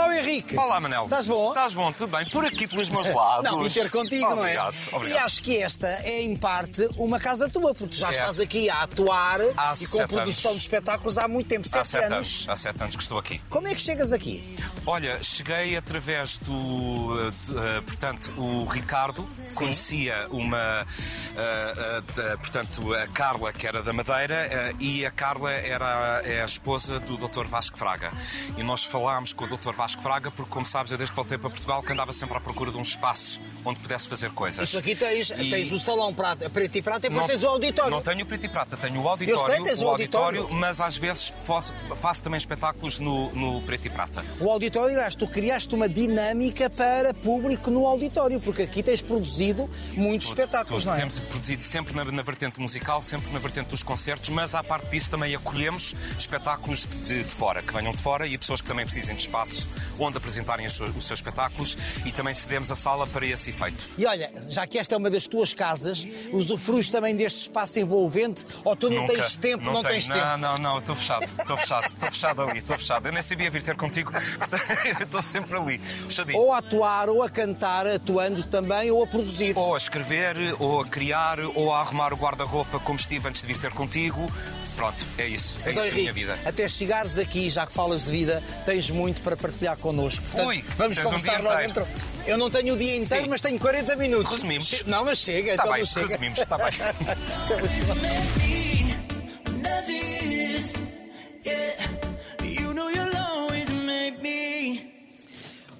Oh, Henrique. Olá, Manel. Estás bom? Estás bom, tudo bem. Por aqui, pelos meus lados. Não, vim ter contigo, obrigado, não é? Obrigado. E acho que esta é, em parte, uma casa tua, porque tu já É. estás aqui a atuar Há e com produção anos. de espetáculos há muito tempo, Há sete, sete anos. anos. Há sete anos que estou aqui. Como é que chegas aqui? Olha, cheguei através do. uh, de, uh, portanto, o Ricardo conhecia uma. uh, da- portanto, a Carla, que era da Madeira, e a Carla era é a esposa do Dr. Vasco Fraga. E nós falámos com o Dr. Vasco Fraga, porque, como sabes, eu desde que voltei para Portugal que andava sempre à procura de um espaço onde pudesse fazer coisas. Isto aqui tens, E- tens o salão prata, preto e prata e depois tens o auditório. Não tenho o preto e prata, tenho o auditório, sei, o auditório. mas às vezes faço, faço também espetáculos no, no preto e prata. O auditório, aliás, tu criaste uma dinâmica para público no auditório, porque aqui tens produzido muitos Tudo, espetáculos, tudo. não é? Temos produzido sempre na, na vertente musical, sempre na vertente dos concertos, mas à parte disso também acolhemos espetáculos de, de- de fora, que venham de fora e pessoas que também precisem de espaço onde apresentarem os, seus- os seus espetáculos e também cedemos a sala para esse efeito. E olha, já que esta é uma das tuas casas, usufruis também deste espaço envolvente ou tu não Nunca, tens tempo, não, tenho. tens não, tempo? Não, não, estou fechado, estou fechado, estou fechado ali, estou fechado. Eu nem sabia vir ter contigo, estou sempre ali, fechadinho. Ou a atuar, ou a cantar, atuando também, ou a produzir. Ou a escrever, ou a criar, ou a arrumar o guarda-roupa como estive antes de vir ter contigo. Pronto, é isso. É Mas, isso a minha Henrique, vida. até chegares aqui, já que falas de vida, tens muito para partilhar connosco. Portanto, Ui, vamos um começar logo inteiro. dentro. Eu não tenho o dia inteiro, Sim. mas tenho 40 minutos. Resumimos. Não, mas chega, Está então bem, chega. resumimos, está bem.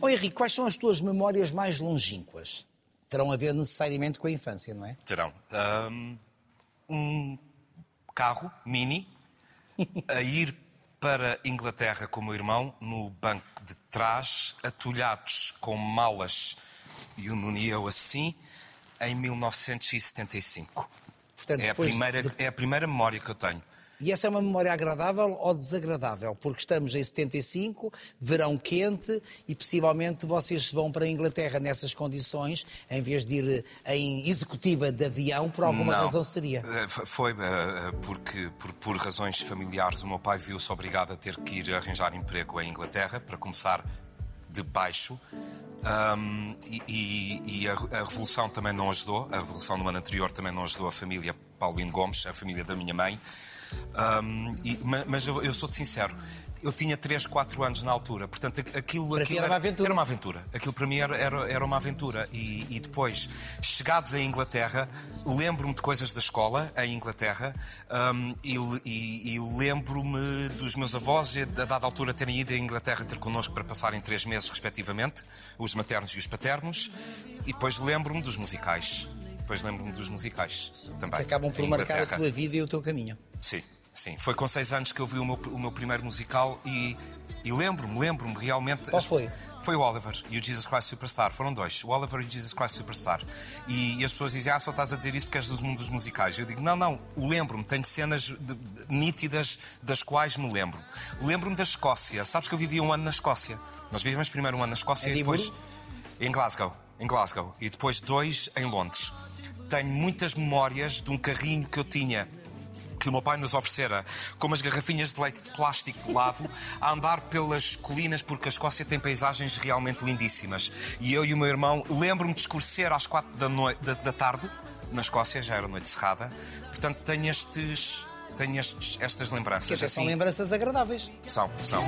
Ô Henrique, quais são as tuas memórias mais longínquas? Terão a ver necessariamente com a infância, não é? Terão um carro mini a ir para Inglaterra com o meu irmão no banco de trás, atulhados com malas e o Nuno e eu assim, em 1975. Portanto, É a, primeira, de- é a primeira memória que eu tenho. E essa é uma memória agradável ou desagradável? Porque estamos em 75, verão quente e possivelmente vocês vão para a Inglaterra nessas condições, em vez de ir em executiva de avião, por alguma Não. razão seria. Eh, Foi eh, porque, por, por razões familiares, o meu pai viu-se obrigado a ter que ir arranjar emprego em Inglaterra, para começar de baixo. E e- e a, a Revolução também não ajudou, a Revolução do ano anterior também não ajudou a família Paulino Gomes, a família da minha mãe. Ahm, e- ma- mas eu, eu sou-te sincero, eu tinha 3, 4 anos na altura, portanto aqu- aquilo, Para aquilo era uma aventura. Era uma aventura. Aquilo para mim era, era, era uma aventura. E, e depois, chegados à Inglaterra, lembro-me de coisas da escola em Inglaterra hum, e, e- e lembro-me dos meus avós, a dada altura, terem ido à Inglaterra ter connosco para passarem três meses, respectivamente, os maternos e os paternos. E depois lembro-me dos musicais. Depois lembro-me dos musicais também. Que acabam por marcar a tua vida e o teu caminho. Sim, sim. Foi com seis anos que eu vi o meu, o meu primeiro musical e, e lembro-me, lembro-me realmente. Qual foi? Foi o Oliver e o Jesus Christ Superstar. Foram dois, o Oliver e o Jesus Christ Superstar. E, e as pessoas dizem, ah, só estás a dizer isso porque és dos mundos musicais. Eu digo, não, não, lembro-me, tenho cenas de- de- nítidas das quais me lembro. Lembro-me da Escócia. Sabes que eu vivi um ano na Escócia. Nós vivemos primeiro um ano na Escócia e Edimburgo? depois. Em Glasgow, em Glasgow. E depois dois em Londres. Tenho muitas memórias de um carrinho que eu tinha que o meu pai nos oferecera com umas garrafinhas de leite de plástico de lado a andar pelas colinas porque a Escócia tem paisagens realmente lindíssimas. E eu e o meu irmão lembro-me de escurecer às quatro da, da- da tarde na Escócia, já era noite cerrada. Portanto, tenho estes. Tenho estes, estas Que lembranças. até são assim. lembranças agradáveis. São, são.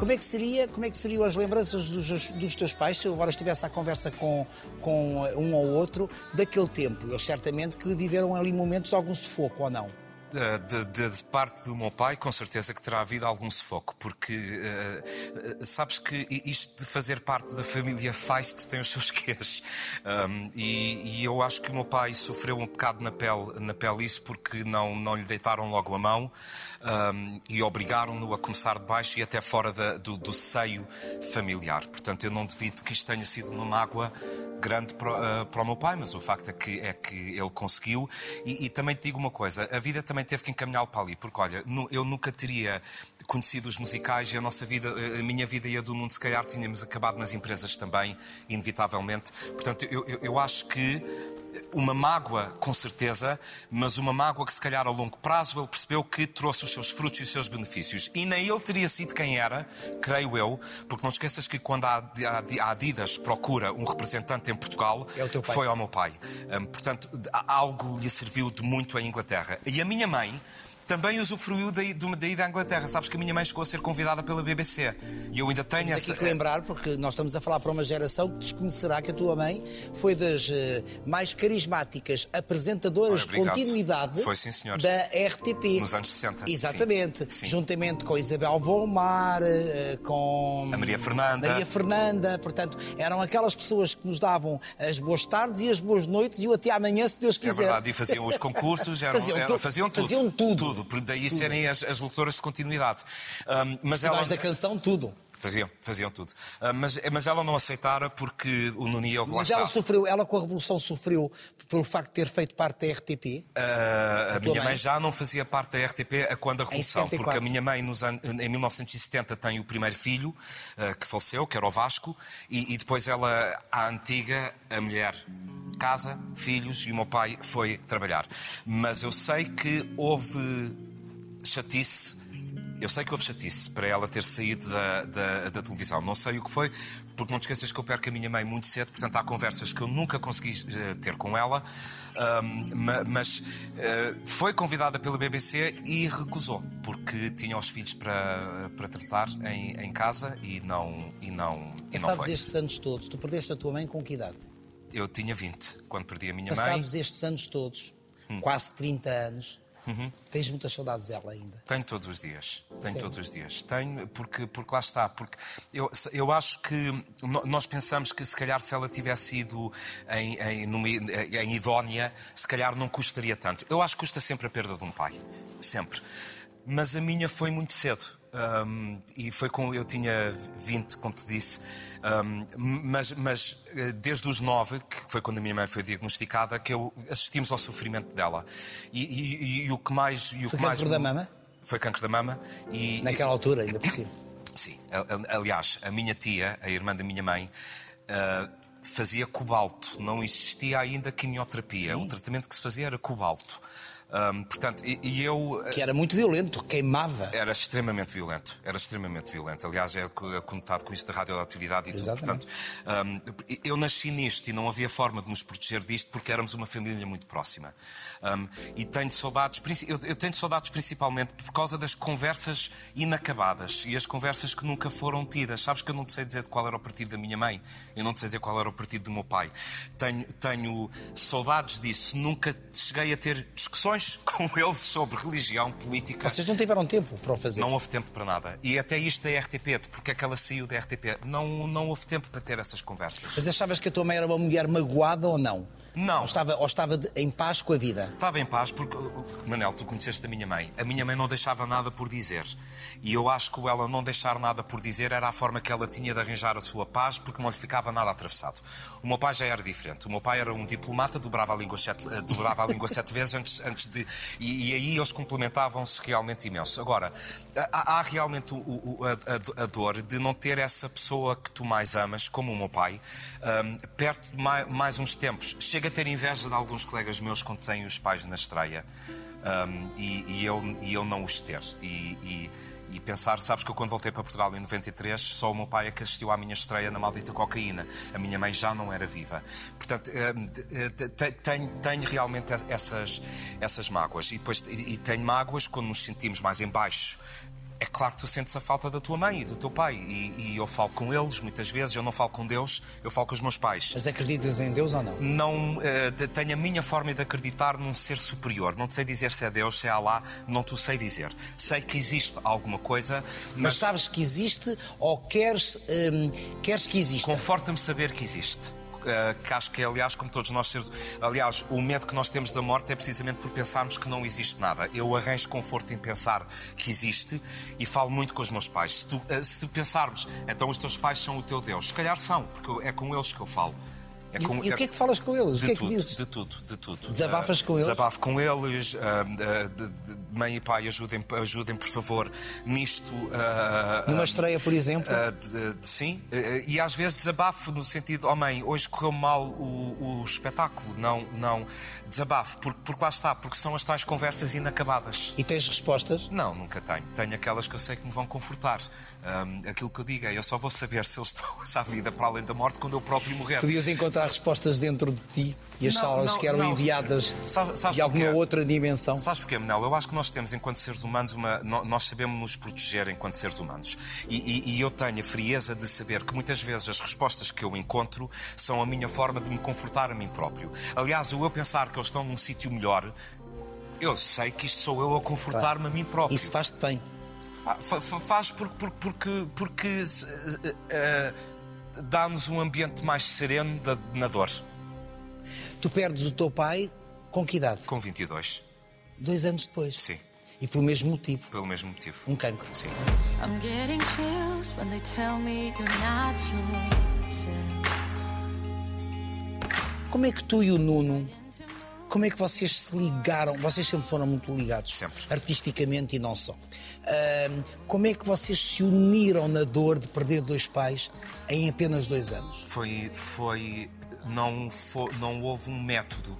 Como é que seria, como é que seriam as lembranças dos, dos teus pais se eu agora estivesse à conversa com, com um ou outro daquele tempo? Eles certamente que viveram ali momentos algum sufoco ou não? De, de- de parte do meu pai, com certeza que terá havido algum sufoco, porque eh, sabes que isto de fazer parte da família Feist tem os seus quês. Um, e, e eu acho que o meu pai sofreu um bocado na pele, na pele isso, porque não, não lhe deitaram logo a mão um, e obrigaram-no a começar de baixo e até fora da- do, do seio familiar. Portanto, eu não devido que isto tenha sido uma mágoa grande para, eh, para o meu pai, mas o facto é que, é que ele conseguiu. E, e também te digo uma coisa: a vida também teve que encaminhá-lo para ali, porque olha, eu nunca teria conhecido os musicais e a nossa vida, eh, a minha vida e a do Nuno, se calhar tínhamos acabado nas empresas também, inevitavelmente. Portanto, eu, eu, eu acho que uma mágoa, com certeza, mas uma mágoa que, se calhar, a longo prazo, ele percebeu que trouxe os seus frutos e os seus benefícios. E nem ele teria sido quem era, creio eu, porque não te esqueças que quando a Adidas procura um representante em Portugal, É foi ao meu pai. Hum, portanto, algo lhe serviu de muito em Inglaterra. E a minha mãe também usufruiu daí, daí da Inglaterra. Sabes que a minha mãe chegou a ser convidada pela BBC. E eu ainda tenho Temos essa. que lembrar, porque nós estamos a falar para uma geração que desconhecerá que a tua mãe foi das eh, mais carismáticas apresentadoras Ora, de continuidade Foi, sim, da RTP. Nos anos 60, Exatamente. sim. Sim. Juntamente com Isabel Volmar, eh, com A Maria Fernanda. Maria Fernanda. Portanto, eram aquelas pessoas que nos davam as boas tardes e as boas noites e o até amanhã, se Deus É quiser. verdade, e faziam os concursos, eram- Faziam eram- faziam tudo. faziam tudo. Tudo, por daí serem as, as locutoras de continuidade. Ahm, mas ela, Festivais da canção, tudo. Faziam, faziam tudo. Ah, mas, mas ela não aceitara porque o que lá Mas ela está. sofreu, ela com a Revolução sofreu pelo facto de ter feito parte da RTP. Ah, a minha mãe mãe? já não fazia parte da RTP a quando a Revolução, 74. porque a minha mãe nos em 1970 tem o primeiro filho ah, que faleceu, que era o Vasco, e, e depois ela, a antiga, a mulher, casa, filhos, e o meu pai foi trabalhar. Mas eu sei que houve chatice. Eu sei que houve chatice para ela ter saído da, da, da televisão. Não sei o que foi, porque não te esqueças que eu perco a minha mãe muito cedo, portanto há conversas que eu nunca consegui eh, ter com ela. Ma- mas eh, foi convidada pela BBC e recusou, porque tinha os filhos para, para tratar em, em casa e não, e não, e não Passados foi. estes anos todos, tu perdeste a tua mãe com que idade? Eu tinha 20 quando perdi a minha mãe. Passados estes anos todos, Hum. quase 30 anos, Uhum. tens muitas saudades dela ainda. Tenho todos os dias. Tenho todos os dias. Tenho, porque, porque lá está. Porque eu, eu acho que nós pensamos que se calhar se ela tivesse ido em, em, numa- em idónea, se calhar não custaria tanto. Eu acho que custa sempre a perda de um pai. Sempre. Mas a minha foi muito cedo. Hum, e foi com. Eu tinha 20, como te disse. Hum, mas, mas eh, desde os 9, que foi quando a minha mãe foi diagnosticada, que eu assistimos ao sofrimento dela. E, e- e o que mais. E o Foi que mais da mama? foi câncer da mama e. Naquela altura, ainda por cima. Sim, aliás, a minha tia, a irmã da minha mãe, ah, fazia cobalto. Não existia ainda quimioterapia. Sim. O tratamento que se fazia era cobalto. Ahm, portanto, e, e eu. Que era muito violento, queimava. Era extremamente violento, era extremamente violento. Aliás, é é conectado com isso da radioatividade e tudo. Exatamente. Portanto, hum, eu nasci nisto e não havia forma de nos proteger disto porque éramos uma família muito próxima. Hum, e tenho saudades, eu, eu tenho saudades principalmente por causa das conversas inacabadas e as conversas que nunca foram tidas. Sabes que eu não te sei dizer de qual era o partido da minha mãe, eu não te sei dizer qual era o partido do meu pai. Tenho, tenho saudades disso. Nunca cheguei a ter discussões com eles sobre religião, política. Vocês não tiveram tempo para o fazer. Não houve tempo para nada. E até isto da RTP, de porque é que ela saiu da RTP, não, não houve tempo para ter essas conversas. Mas achavas que a tua mãe era uma mulher magoada ou não? Não. Ou estava, ou estava de- em paz com a vida? Estava em paz porque, Manel, tu conheceste a minha mãe. A minha mãe não deixava nada por dizer. E eu acho que ela não deixar nada por dizer era a forma que ela tinha de arranjar a sua paz porque não lhe ficava nada atravessado. O meu pai já era diferente. O meu pai era um diplomata, dobrava a língua sete, eh, dobrava a língua sete vezes antes, antes de. E, e aí eles complementavam-se realmente imenso. Agora, há, há realmente o- o- a, a- dor de não ter essa pessoa que tu mais amas, como o meu pai, hum, perto de mai- mais uns tempos. Chega a ter inveja de alguns colegas meus quando têm os pais na estreia hum, e, e eu, e eu não os ter. E, e- e pensar, sabes que eu quando voltei para Portugal em 93, só o meu pai é que assistiu à minha estreia na maldita cocaína. A minha mãe já não era viva. Portanto, te- te- tenho, tenho realmente essas, essas mágoas. E depois e tenho mágoas quando nos sentimos mais em baixo. É claro que tu sentes a falta da tua mãe e do teu pai. E, e eu falo com eles muitas vezes. Eu não falo com Deus, eu falo com os meus pais Mas acreditas em Deus ou não? não te- tenho a minha forma de acreditar num ser superior. Não te sei dizer se é Deus, se é Allah, não te sei dizer. Sei que existe alguma coisa, Mas mas, sabes que existe ou queres, hum, queres que exista? conforta-me saber que existe. Eh, que acho que, aliás, como todos nós seres. Aliás, o medo que nós temos da morte é precisamente por pensarmos que não existe nada. Eu arranjo conforto em pensar que existe e falo muito com os meus pais. Se tu, eh, se pensarmos, então os teus pais são o teu Deus, se calhar são, porque é com eles que eu falo. É E, com- e o que é que falas com eles? O de que é que tudo, dizes? de tudo, de tudo. Desabafas Ah, com eles? Desabafo com eles, ah, de- de- mãe e pai, ajudem, ajudem por favor nisto. ah, Numa estreia, por exemplo. ah, de- sim, e às vezes desabafo no sentido, oh mãe, hoje correu mal o, o espetáculo. Não, não, desabafo, porque, porque lá está, porque são as tais conversas inacabadas. E tens respostas? Não, nunca tenho. Tenho aquelas que eu sei que me vão confortar. Aquilo que eu digo é, eu só vou saber se eles estão à vida para além da morte quando eu próprio morrer. Podias encontrar respostas dentro de ti e as Não, salas não, que eram não. enviadas Sabe- sabes de alguma porquê? outra dimensão. Sabes porquê, Manel? Eu acho que nós temos, enquanto seres humanos, uma, nós sabemos nos proteger enquanto seres humanos. E, e- e eu tenho a frieza de saber que muitas vezes as respostas que eu encontro são a minha forma de me confortar a mim próprio. Aliás, o eu pensar que eles estão num sítio melhor, eu sei que isto sou eu a confortar-me a mim próprio. Isso faz-te bem. Ah, fa- fa- faz porque, porque, porque, porque se- eh, eh, dá-nos um ambiente mais sereno da- na dor. Tu perdes o teu pai com que idade? Com 22. Dois anos depois. Sim, E pelo mesmo motivo. pelo mesmo motivo. Um cancro. Sim. I'm getting chills when they tell me you're not yourself. Como é que tu e o Nuno, como é que vocês se ligaram? Vocês sempre foram muito ligados. Sempre. Artisticamente e não só. Como é que vocês se uniram na dor de perder dois pais em apenas dois anos? Foi. foi não, fo- não houve um método.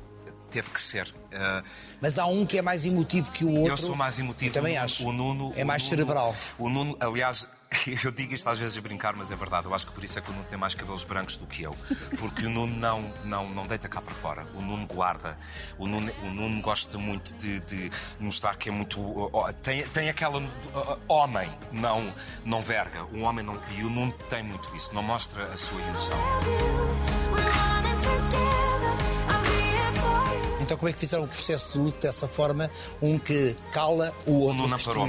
Teve que ser. Ah, Mas há um que é mais emotivo que o outro. eu sou mais emotivo. Eu também acho. O Nuno, é mais Nuno- cerebral. O Nuno, aliás, eu digo isto às vezes a brincar, mas é verdade. Eu acho que por isso é que o Nuno tem mais cabelos brancos do que eu. Porque o Nuno não, não, não deita cá para fora. O Nuno guarda. O Nuno, o Nuno gosta muito de, de mostrar que é muito. Tem, tem aquela. homem, não, não verga. Um homem não. E o Nuno tem muito isso. Não mostra a sua emoção. Então como é que fizeram o processo de luto dessa forma? Um que cala, o O outro Nuno que parou.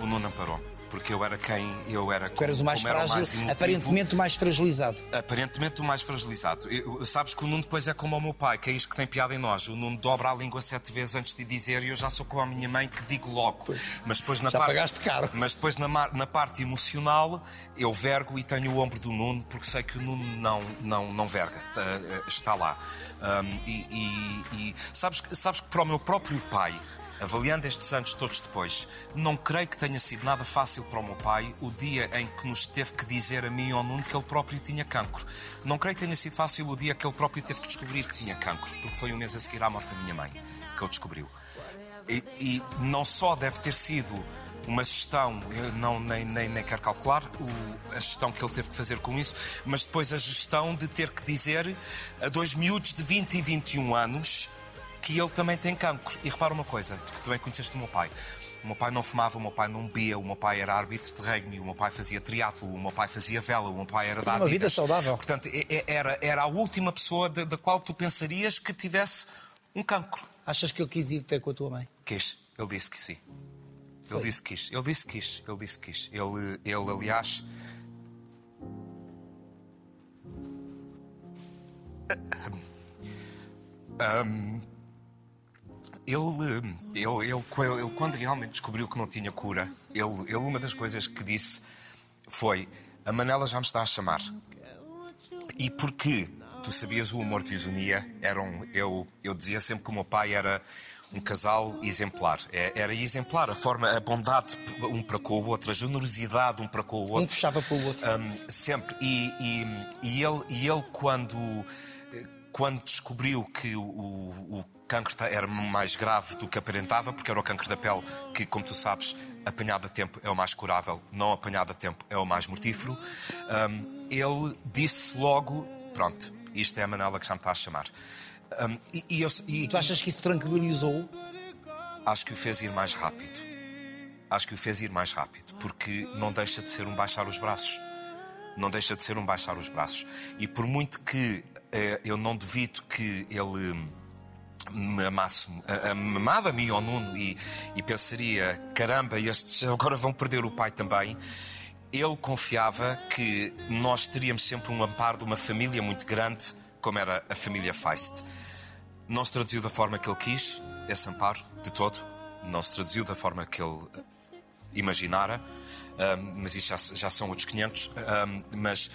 O Nuno parou. Porque eu era quem. Eu era Tu eras o mais como frágil, mais emotivo. aparentemente o mais fragilizado. Aparentemente o mais fragilizado. Eu- sabes que o Nuno depois é como o meu pai, que é isto que tem piada em nós. O Nuno dobra a língua sete vezes antes de dizer e eu já sou como a minha mãe que digo logo. Mas depois na Já parte, pagaste caro. Mas depois na, na parte emocional eu vergo e tenho o ombro do Nuno porque sei que o Nuno não, não, não verga. Tá, eh, Está lá. Ahm, e, e- e sabes, sabes que para o meu próprio pai, avaliando estes anos todos depois, não creio que tenha sido nada fácil para o meu pai o dia em que nos teve que dizer a mim ao Nuno que ele próprio tinha cancro. Não creio que tenha sido fácil o dia que ele próprio teve que descobrir que tinha cancro, porque foi um mês a seguir à morte da minha mãe que ele descobriu. E, e não só deve ter sido uma gestão, eu não, nem, nem, nem quero calcular o- a gestão que ele teve que fazer com isso, mas depois a gestão de ter que dizer a dois miúdos de 20 e 21 anos que ele também tem cancro. E repara uma coisa, tu também conheceste o meu pai. O meu pai não fumava, o meu pai não bebia, o meu pai era árbitro de rugby, o meu pai fazia triatlo, o meu pai fazia vela, o meu pai era da Uma vida saudável. Portanto, era, era a última pessoa da, da qual tu pensarias que tivesse um cancro. Achas que ele quis ir ter com a tua mãe? Quis. Ele disse que sim. Ele Foi. disse que quis. Ele disse que quis. Ele disse que quis. Ele, ele aliás. Ahm, ele, ele, ele, ele, quando realmente descobriu que não tinha cura, ele, ele, uma das coisas que disse foi: A Manela já me está a chamar. E porque tu sabias o amor que os unia, eram, eu, eu dizia sempre que o meu pai era um casal exemplar. É- Era exemplar a forma, a bondade um para com o outro, a generosidade um para com o outro. Um puxava para o outro. Um, sempre. E, e- e ele, e ele quando, quando descobriu que o, o, o cancro era mais grave do que aparentava, porque era o cancro da pele, que, como tu sabes, apanhado a tempo é o mais curável, não apanhado a tempo é o mais mortífero, um, ele disse logo: Pronto, isto é a Manela que já me está a chamar. Um, e, e eu, e- Tu achas que isso tranquilizou? acho que o fez ir mais rápido. Acho que o fez ir mais rápido, porque não deixa de ser um baixar os braços. Não deixa de ser um baixar os braços. E por muito que eh, eu não duvido que ele me amasse, amava a mim ao Nuno e, e pensaria: caramba, estes agora vão perder o pai também. Ele confiava que nós teríamos sempre um amparo de uma família muito grande, como era a família Feist. Não se traduziu da forma que ele quis, esse amparo, de todo. Não se traduziu da forma que ele imaginara, ahm, mas isso já, já são outros 500. ahm, mas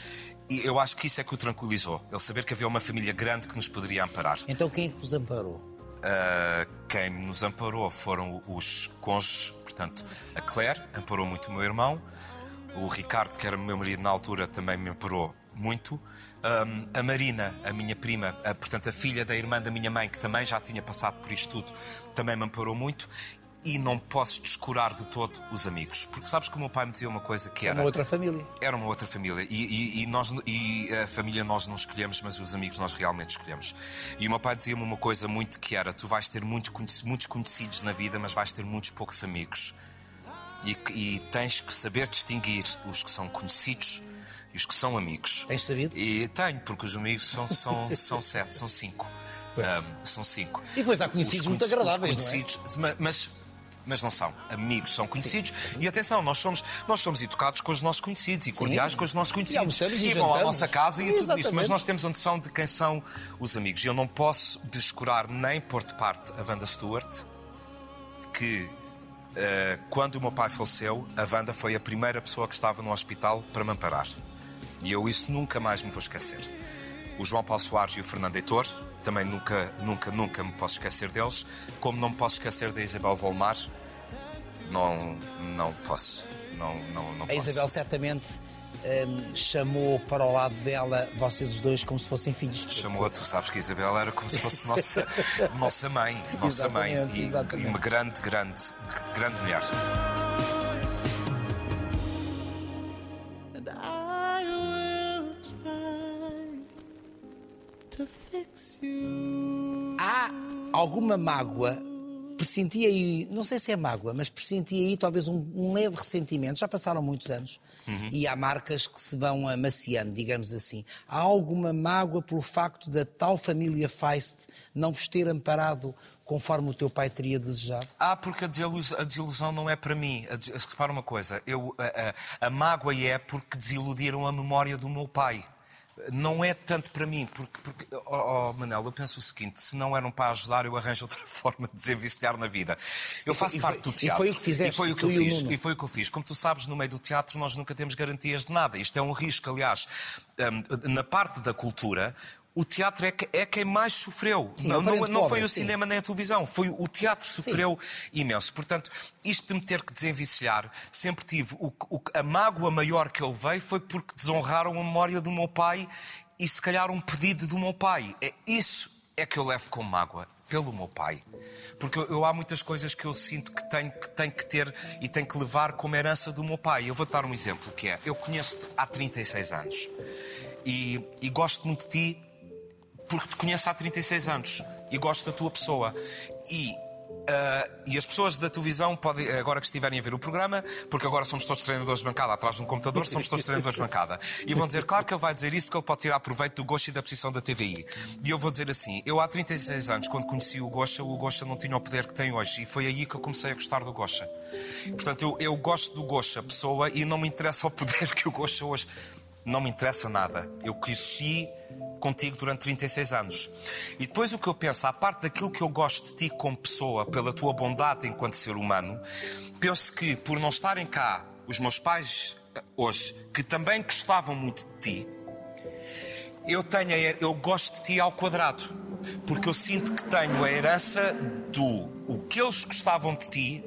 e eu acho que isso é que o tranquilizou. Ele saber que havia uma família grande que nos poderia amparar. Então quem é que vos amparou? ah, quem nos amparou foram os cônjuges, portanto, a Claire amparou muito o meu irmão, o Ricardo, que era meu marido na altura, também me amparou muito. Ahm, a Marina, a minha prima, a- portanto, a filha da irmã da minha mãe, que também já tinha passado por isto tudo, também me amparou muito. E não posso descurar de todo os amigos. Porque sabes que o meu pai me dizia uma coisa que era uma outra família. era uma outra família e, e- e nós e a família nós não escolhemos mas os amigos nós realmente escolhemos e o meu pai dizia-me uma coisa muito que era tu vais ter muitos, conheci- muitos conhecidos na vida mas vais ter muitos poucos amigos e, e tens que saber distinguir os que são conhecidos e os que são amigos Tens sabido? e tenho porque os amigos são, são, são sete são cinco Ahm, são cinco E depois há conhecidos Os muito agradáveis, não é? conhecidos, ma- mas, mas não são. Amigos são conhecidos. E atenção, nós somos, nós somos educados com os nossos conhecidos e cordiais com os nossos conhecidos. almoçamos e vão à nossa casa e tudo isso. Mas nós temos a noção de quem são os amigos. E eu não posso descurar nem pôr de parte a Wanda Stewart, que eh, quando o meu pai faleceu, a Wanda foi a primeira pessoa que estava no hospital para me amparar. E eu isso nunca mais me vou esquecer. O João Paulo Soares e o Fernando Heitor, também nunca, nunca, nunca me posso esquecer deles. Como não me posso esquecer da Isabel Volmar, não, não posso. Não, não, não A posso. Isabel certamente hum, chamou para o lado dela vocês os dois como se fossem filhos. Chamou, tu sabes que a Isabel era como se fosse nossa, nossa mãe, nossa mãe. Exatamente, E, exatamente. e uma grande, grande, grande mulher. Há alguma mágoa? Pressenti aí, não sei se é mágoa, mas pressenti aí talvez um, um leve ressentimento. Já passaram muitos anos e há marcas que se vão amaciando, digamos assim. Há alguma mágoa pelo facto da tal família Feist não vos ter amparado conforme o teu pai teria desejado? Ah, porque a desilus- a desilusão não é para mim. A Repara uma coisa, eu, a, a- a mágoa é porque desiludiram a memória do meu pai. Não é tanto para mim, porque, porque oh, oh, Manel, eu penso o seguinte: se não eram para ajudar, eu arranjo outra forma de desenviciar na vida. Eu faço e parte foi- do e teatro. foi o que fizeste, E foi o que eu e fiz. E foi o que eu fiz. Como tu sabes, no meio do teatro nós nunca temos garantias de nada. Isto é um risco, aliás. Hum, na parte da cultura, o teatro é, que- é quem mais sofreu. Sim, não, é não, não foi pobre, o sim. cinema nem a televisão, foi o teatro que sofreu imenso. Portanto, isto de me ter que desenviciar, sempre tive. O, o- a mágoa maior que eu levei foi porque desonraram a memória do meu pai e se calhar um pedido do meu pai. É isso é que eu levo como mágoa, pelo meu pai. Porque eu, eu- há muitas coisas que eu sinto que tenho, que tenho que ter e tenho que levar como herança do meu pai. Eu vou dar um exemplo que é, eu conheço-te há 36 anos e, e gosto muito de ti porque te conheço há 36 anos e gosto da tua pessoa. E, ah, e as pessoas da televisão podem, agora que estiverem a ver o programa, porque agora somos todos treinadores de bancada atrás de um computador, somos todos treinadores de bancada. E vão dizer, claro que ele vai dizer isso porque ele pode tirar proveito do Gosha e da posição da TVI. E eu vou dizer assim: eu há 36 anos, quando conheci o Gosha, o Gosha não tinha o poder que tem hoje. E foi aí que eu comecei a gostar do Gosha. Portanto, eu, eu gosto do Gosha, pessoa, e não me interessa o poder que o Gosha hoje. Não me interessa nada. Eu cresci contigo durante 36 anos. E depois o que eu penso, à parte daquilo que eu gosto de ti como pessoa, pela tua bondade enquanto ser humano, penso que por não estarem cá os meus pais eh, hoje, que também gostavam muito de ti, eu tenho eu gosto de ti ao quadrado. Porque eu sinto que tenho a herança do o que eles gostavam de ti.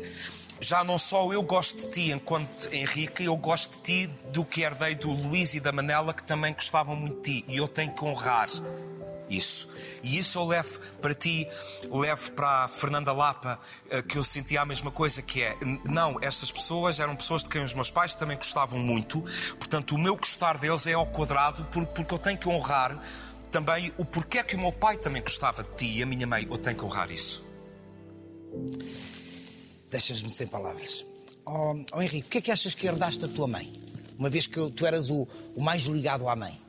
Já não só eu gosto de ti enquanto Henrique, eu gosto de ti do que herdei do Luís e da Manela, que também gostavam muito de ti. E eu tenho que honrar isso. E isso eu levo para ti, levo para a Fernanda Lapa, eh, que eu sentia a mesma coisa, que é, não, estas pessoas eram pessoas de quem os meus pais também gostavam muito, portanto o meu gostar deles é ao quadrado, por- porque eu tenho que honrar também o porquê que o meu pai também gostava de ti e a minha mãe, eu tenho que honrar isso. Deixas-me sem palavras. Oh, oh, Henrique, o que é que achas que herdaste da tua mãe? Uma vez que tu eras o, o mais ligado à mãe.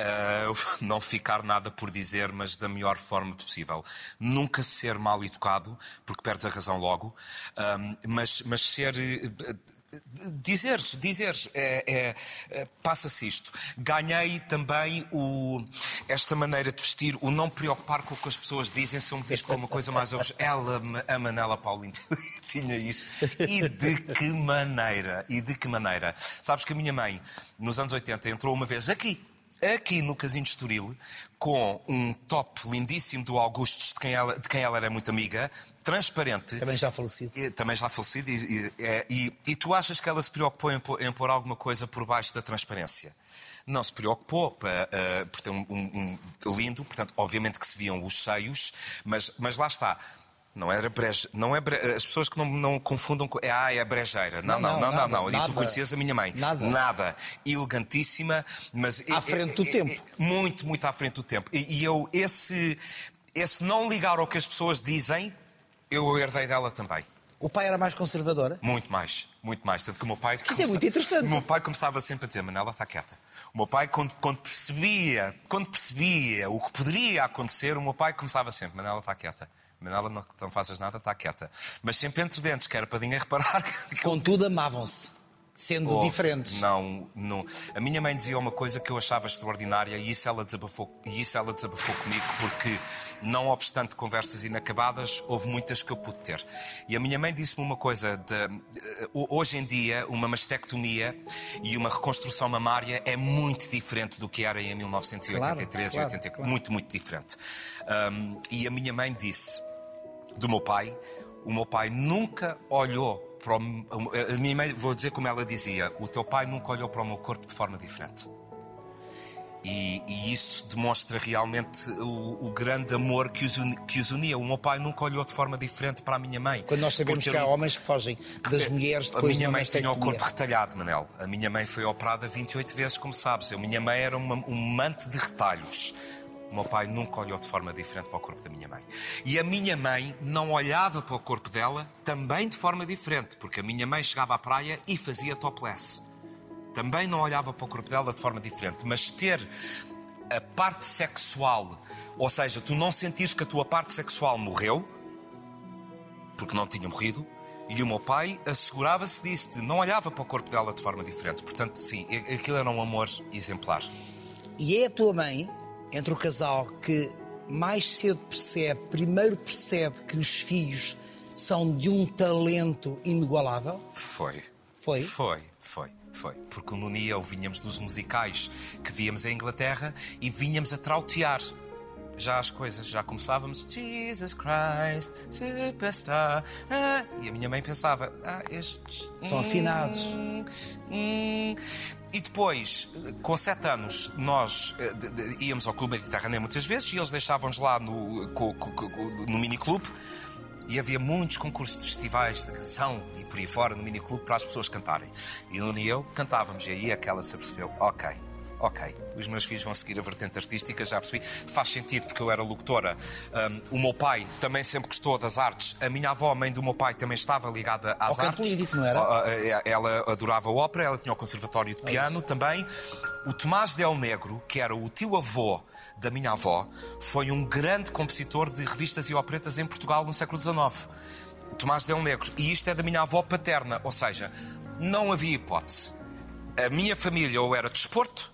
Uh, não ficar nada por dizer, mas da melhor forma possível. Nunca ser mal educado, porque perdes a razão logo, um, mas, mas ser. eh, Dizeres, dizeres, é, é, é, passa-se isto. Ganhei também o, esta maneira de vestir, o não preocupar com o que as pessoas dizem, se eu me visto como uma coisa mais obje- Ela, a Manela Paulino, tinha isso. E de que maneira? E de que maneira? Sabes que a minha mãe, nos anos 80, entrou uma vez aqui, aqui no Casino de Estoril, com um top lindíssimo do Augustus, de quem ela, de quem ela era muito amiga, transparente. Também já falecido. E- Também já falecido. E, e- é- e- e tu achas que ela se preocupou em pôr, em pôr alguma coisa por baixo da transparência? Não se preocupou, por ter um, um- um lindo, portanto, obviamente que se viam os seios, mas, mas lá está. Não era breje, não é as pessoas que não, não confundam com. é, Ah, é brejeira. Não, Não, não, não, não, não. nada. E tu conhecias a minha mãe. Nada. Nada. Elegantíssima, mas. À frente do tempo. Muito, muito à frente do tempo. E, e eu, esse, esse não ligar ao que as pessoas dizem, eu herdei dela também. O pai era mais conservadora? Muito mais, muito mais. Tanto que o meu pai. Isso é muito interessante. O meu pai começava sempre a dizer: Manela, está quieta. O meu pai, quando, quando percebia, quando percebia o que poderia acontecer, o meu pai começava sempre: Manela, está quieta. Manela, não, não faças nada, está quieta. Mas sempre entre dentes, que era para ninguém reparar. Contudo, amavam-se, sendo Houve. diferentes. Não, não. A minha mãe dizia uma coisa que eu achava extraordinária e isso ela desabafou, e isso ela desabafou comigo porque, não obstante conversas inacabadas, houve muitas que eu pude ter. E a minha mãe disse-me uma coisa: de, eh, hoje em dia, uma mastectomia e uma reconstrução mamária é muito diferente do que era em 1983 Claro, e claro, 84. claro. Muito, muito diferente. Ahm, e a minha mãe disse do meu pai, o meu pai nunca olhou para o. A minha mãe, vou dizer como ela dizia: o teu pai nunca olhou para o meu corpo de forma diferente. E, e isso demonstra realmente o, o grande amor que os, que os unia. O meu pai nunca olhou de forma diferente para a minha mãe. Quando nós sabemos que há homens que fogem das mulheres a depois minha de uma mãe tinha o corpo retalhado, Manel. A minha mãe foi operada 28 vezes, como sabes. A minha mãe era uma- um mante de retalhos. O meu pai nunca olhou de forma diferente para o corpo da minha mãe. E a minha mãe não olhava para o corpo dela também de forma diferente, porque a minha mãe chegava à praia e fazia topless. Também não olhava para o corpo dela de forma diferente, mas ter a parte sexual, ou seja, tu não sentires que a tua parte sexual morreu, porque não tinha morrido, e o meu pai assegurava-se disso, não olhava para o corpo dela de forma diferente. Portanto, sim, aquilo era um amor exemplar. E é a tua mãe, entre o casal, que mais cedo percebe, primeiro percebe que os filhos são de um talento inigualável? Foi. Foi? Foi, foi, foi. Porque o Nuno e eu vinhamos dos musicais que víamos em Inglaterra e vinhamos a trautear. Já as coisas, já começávamos Jesus Christ, Superstar. ah", e a minha mãe pensava, ah, estes. São afinados. Hum, hum. E depois, com sete anos, nós eh, de- de- íamos ao Clube Mediterrâneo muitas vezes e eles deixavam-nos lá no, no miniclube e havia muitos concursos de festivais de canção e por aí fora no miniclube para as pessoas cantarem. E Nuno e eu cantávamos e aí aquela se apercebeu, ok, ok, os meus filhos vão seguir a vertente artística, já percebi, faz sentido porque eu era locutora. Um, o meu pai também sempre gostou das artes, a minha avó, a mãe do meu pai, também estava ligada às Ao canto artes. lírico, não era? Ah, ah, Ela adorava ópera, ela tinha o conservatório de piano também. O Tomás Del Negro, que era o tio-avô da minha avó, foi um grande compositor de revistas e operetas em Portugal no século XIX. Tomás Del Negro. E isto é da minha avó paterna, ou seja, não havia hipótese. A minha família ou era desporto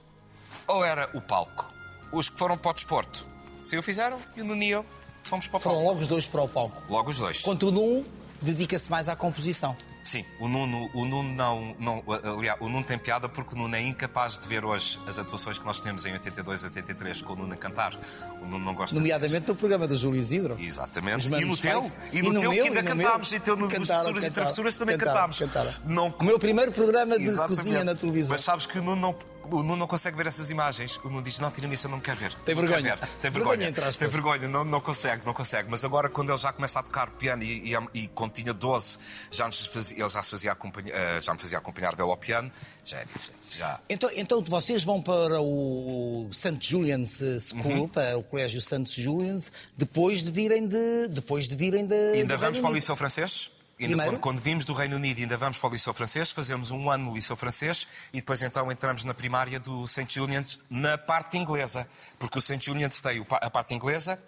ou era o palco. Os que foram para o desporto se o fizeram e o Nuno e eu fomos para o Foram palco. logo os dois para o palco. Logo os dois. Contudo, um dedica-se mais à composição. Sim, o Nuno, o Nuno não, não. Aliás, o Nuno tem piada porque o Nuno é incapaz de ver hoje as atuações que nós temos em 82 e 83 com o Nuno a cantar. O Nuno não gosta Nomeadamente no programa do Júlio Isidro. Exatamente. E no teu, e no, teu meu, que ainda cantámos, e teu no Travessuras e Travessuras também cantámos. cantaram. Não, O meu primeiro programa de Exatamente. cozinha na televisão. Mas sabes que o Nuno não, o Nuno não consegue ver essas imagens. O Nuno diz: Não, tira-me isso, eu não me quero ver. Tem vergonha. ver. Tem Vergonha, vergonha. entre. Tem vergonha, não, não consegue, não consegue. Mas agora, quando ele já começa a tocar piano e, e, e quando tinha 12, já nos fazia, ele já, se fazia eh, já me fazia acompanhar dele ao piano, já é diferente. Já. Então, então vocês vão para o St. Julian's Uhum. School, para o Colégio St. Julian's, depois de virem de. Depois de virem de. Ainda vamos para o. Liceu Francês? Primeiro? quando, quando vimos do Reino Unido, ainda vamos para o Liceu Francês, fazemos um ano no Liceu Francês e depois então entramos na primária do St. Julian's na parte inglesa, porque o St. Julian's tem a parte inglesa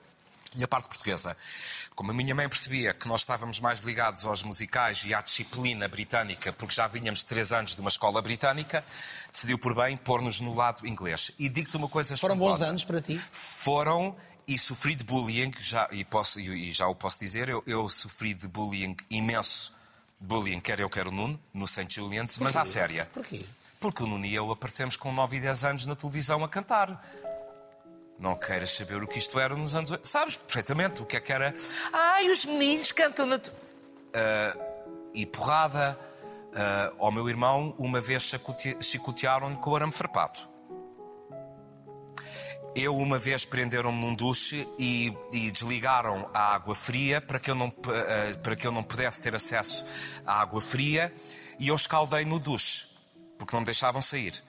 e a parte portuguesa. Como a minha mãe percebia que nós estávamos mais ligados aos musicais e à disciplina britânica, porque já vinhamos três anos de uma escola britânica, decidiu por bem pôr-nos no lado inglês. E digo-te uma coisa Foram bons espantosa. anos para ti? Foram e sofri de bullying, já, e, posso, e já o posso dizer, eu, eu sofri de bullying imenso. Bullying, quer eu, quer o Nuno, no St. Julian's, mas à séria. Porquê? Porque o Nuno e eu aparecemos com 9 e 10 anos na televisão a cantar. Não queiras saber o que isto era nos anos 80. Sabes perfeitamente o que é que era. Ai, os meninos cantam na. te-" Ah, e porrada. ah, ao meu irmão, uma vez chicote- chicotearam-lhe com o arame farpato. Eu uma vez prenderam-me num duche e, e desligaram a água fria para que, eu não, p- eh, para que eu não pudesse ter acesso à água fria e eu escaldei no duche, porque não me deixavam sair.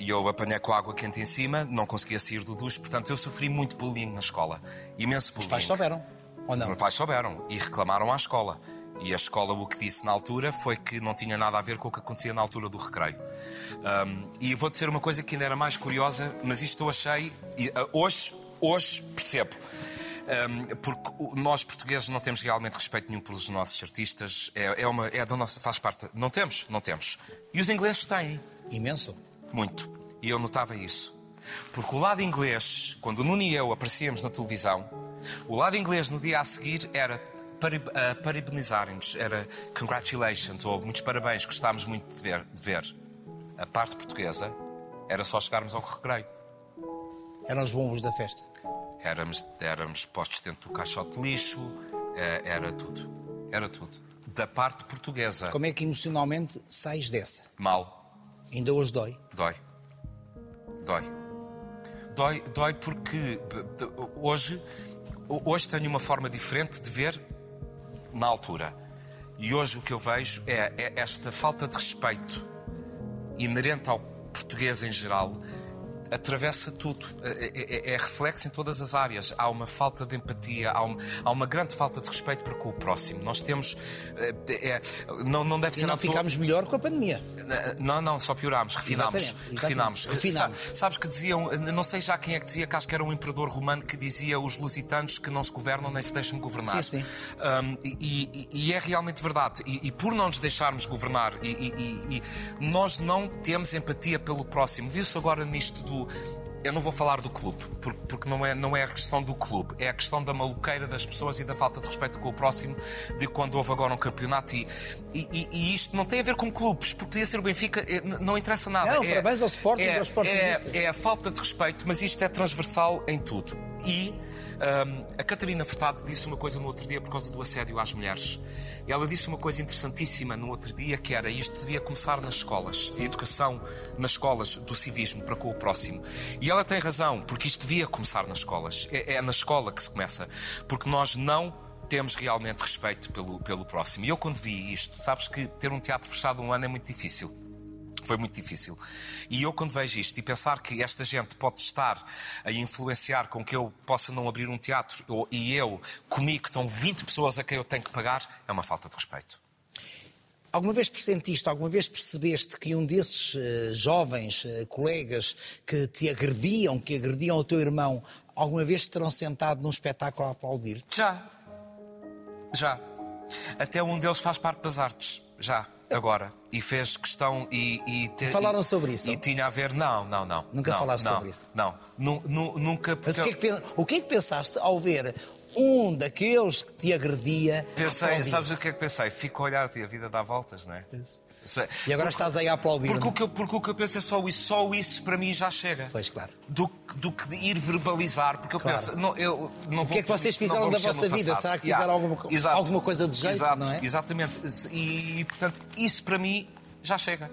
E eu apanhei com a água quente em cima, não conseguia sair do duche, portanto eu sofri muito bullying na escola. Imenso bullying. Os pais souberam, ou Os não? meus pais souberam e reclamaram à escola. E a escola o que disse na altura foi que não tinha nada a ver com o que acontecia na altura do recreio. Um, e vou dizer uma coisa que ainda era mais curiosa, mas isto eu achei, uh, hoje, hoje percebo. Um, porque nós portugueses não temos realmente respeito nenhum pelos nossos artistas, é, é uma, é da nossa, faz parte. Não temos, não temos. E os ingleses têm. Imenso. Muito. E eu notava isso. Porque o lado inglês, quando o Nuno e eu aparecíamos na televisão, o lado inglês no dia a seguir era parabenizarem-nos, era congratulations, ou muitos parabéns, gostámos muito de ver, de ver. A parte portuguesa era só chegarmos ao recreio. Eram os bombos da festa. Éramos, éramos postos dentro do caixote de lixo, eh, era tudo. Era tudo. Da parte portuguesa, Como é que emocionalmente sais dessa? mal. Ainda hoje dói. Dói. Dói. Dói, dói porque hoje, hoje tenho uma forma diferente de ver na altura. E hoje o que eu vejo é, é esta falta de respeito inerente ao português em geral atravessa tudo. É, é- é reflexo em todas as áreas. Há uma falta de empatia, há, um- há uma grande falta de respeito para com o próximo. Nós temos. é, é, não, não deve E ser não à toa- ficámos melhor com a pandemia. Não, não, só piorámos, refinámos. Exatamente, refinámos. Refinámos. Sa- Sabes que diziam, não sei já quem é que dizia, que acho que era um imperador romano que dizia os lusitanos que não se governam nem se deixam governar. Sim, sim. Um, e, e- e é realmente verdade. E, e por não nos deixarmos governar, e nós não temos empatia pelo próximo. Viu-se agora nisto do. Eu não vou falar do clube, porque, não, é, não é a questão do clube, é a questão da maluqueira das pessoas e da falta de respeito com o próximo, de quando houve agora um campeonato. E, e- e- e isto não tem a ver com clubes, porque podia ser o Benfica, eh, não interessa nada. Não, é, parabéns ao Sporting e é, aos sportinguistas. é, é a falta de respeito, mas isto é transversal em tudo. E hum, a Catarina Furtado disse uma coisa no outro dia por causa do assédio às mulheres. E ela disse uma coisa interessantíssima no outro dia, que era isto devia começar nas escolas, a educação nas escolas do civismo para com o próximo. E ela tem razão, porque isto devia começar nas escolas. É, é na escola que se começa. Porque nós não temos realmente respeito pelo, pelo próximo. E eu quando vi isto, sabes que ter um teatro fechado um ano é muito difícil. Foi muito difícil. E eu, quando vejo isto e pensar que esta gente pode estar a influenciar com que eu possa não abrir um teatro eu- e eu, comigo, que estão 20 pessoas a quem eu tenho que pagar, é uma falta de respeito. Alguma vez pressentiste, alguma vez percebeste que um desses eh, jovens eh, colegas que te agrediam, que agrediam o teu irmão, alguma vez te terão sentado num espetáculo a aplaudir-te? Já. Já. Até um deles faz parte das artes. Já. Agora. E fez questão e. e te- Falaram sobre isso? E tinha a ver. Não, não, não. Nunca não, falaste não, sobre isso? Não. Nu- nunca. Mas o que, porque é que, o que é que pensaste ao ver um daqueles que te agredia Pensei, sabes o que é que pensei? Fico a olhar-te e a vida dá voltas, não é? Sei- E agora estás aí a aplaudir Porque o, que eu, porque o que eu penso é só isso, só isso para mim já chega. Pois, claro. Do, que- do que ir verbalizar, porque eu Claro. penso, não, eu não O que é que vocês fizeram da vossa vida? Será que fizeram alguma co- alguma coisa de jeito, Exato, não é? Exatamente. E, e, portanto, isso para mim já chega.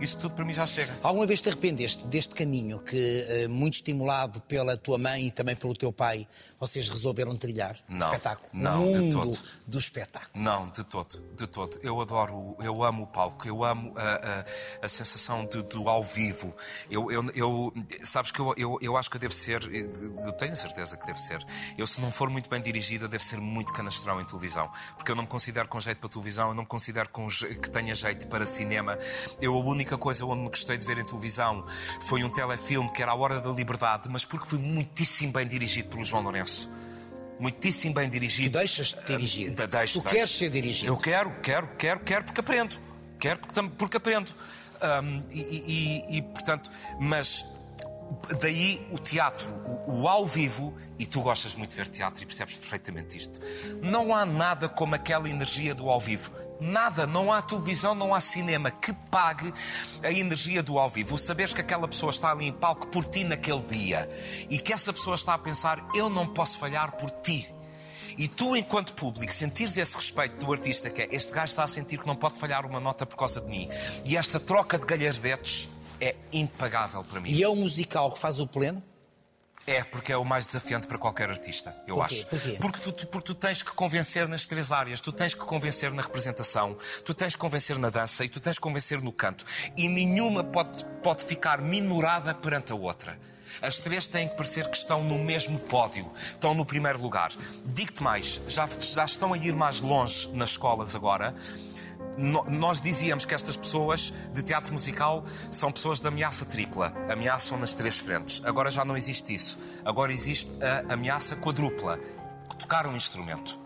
Isso tudo para mim já chega. Alguma vez te arrependeste deste caminho que, eh, muito estimulado pela tua mãe e também pelo teu pai, vocês resolveram trilhar? Não, espetáculo. não, o de mundo todo. do espetáculo. Não, de todo, de todo. Eu adoro, eu amo o palco, eu amo a, a, a sensação de, do ao vivo. Eu, eu, eu- sabes que eu, eu, eu acho que eu devo ser, eu tenho certeza que devo ser. Eu, se não for muito bem dirigido, eu devo ser muito canastrão em televisão. Porque eu não me considero com jeito para televisão, eu não me considero com, que tenha jeito para cinema. Eu, a única coisa onde me gostei de ver em televisão foi um telefilme que era A Hora da Liberdade, mas porque foi muitíssimo bem dirigido pelo João Lourenço. Muitíssimo bem dirigido. Tu deixas-te dirigir. Da- deixo, Tu deixo. queres ser dirigido. Eu quero, quero, quero, quero porque aprendo. Quero porque, porque aprendo. E, e- e- e, portanto, mas daí o teatro, o, o ao vivo, e tu gostas muito de ver teatro e percebes perfeitamente isto. Não há nada como aquela energia do ao vivo. Nada, não há televisão, não há cinema que pague a energia do ao vivo. Saberes que aquela pessoa está ali em palco por ti naquele dia e que essa pessoa está a pensar: eu não posso falhar por ti. E tu, enquanto público, sentires esse respeito do artista que é este gajo está a sentir que não pode falhar uma nota por causa de mim. E esta troca de galhardetes é impagável para mim. E é o musical que faz o pleno? É, porque é o mais desafiante para qualquer artista, eu Porquê? acho. Porquê? Porque tu, tu- porque tu tens que convencer nas três áreas. Tu tens que convencer na representação, tu tens que convencer na dança e tu tens que convencer no canto. E nenhuma pode, pode ficar minorada perante a outra. As três têm que parecer que estão no mesmo pódio, estão no primeiro lugar. Digo-te mais, já, já estão a ir mais longe nas escolas agora. Nós dizíamos que estas pessoas de teatro musical são pessoas de ameaça tripla. Ameaçam nas três frentes. Agora já não existe isso. Agora existe a ameaça quadrupla. Tocar um instrumento.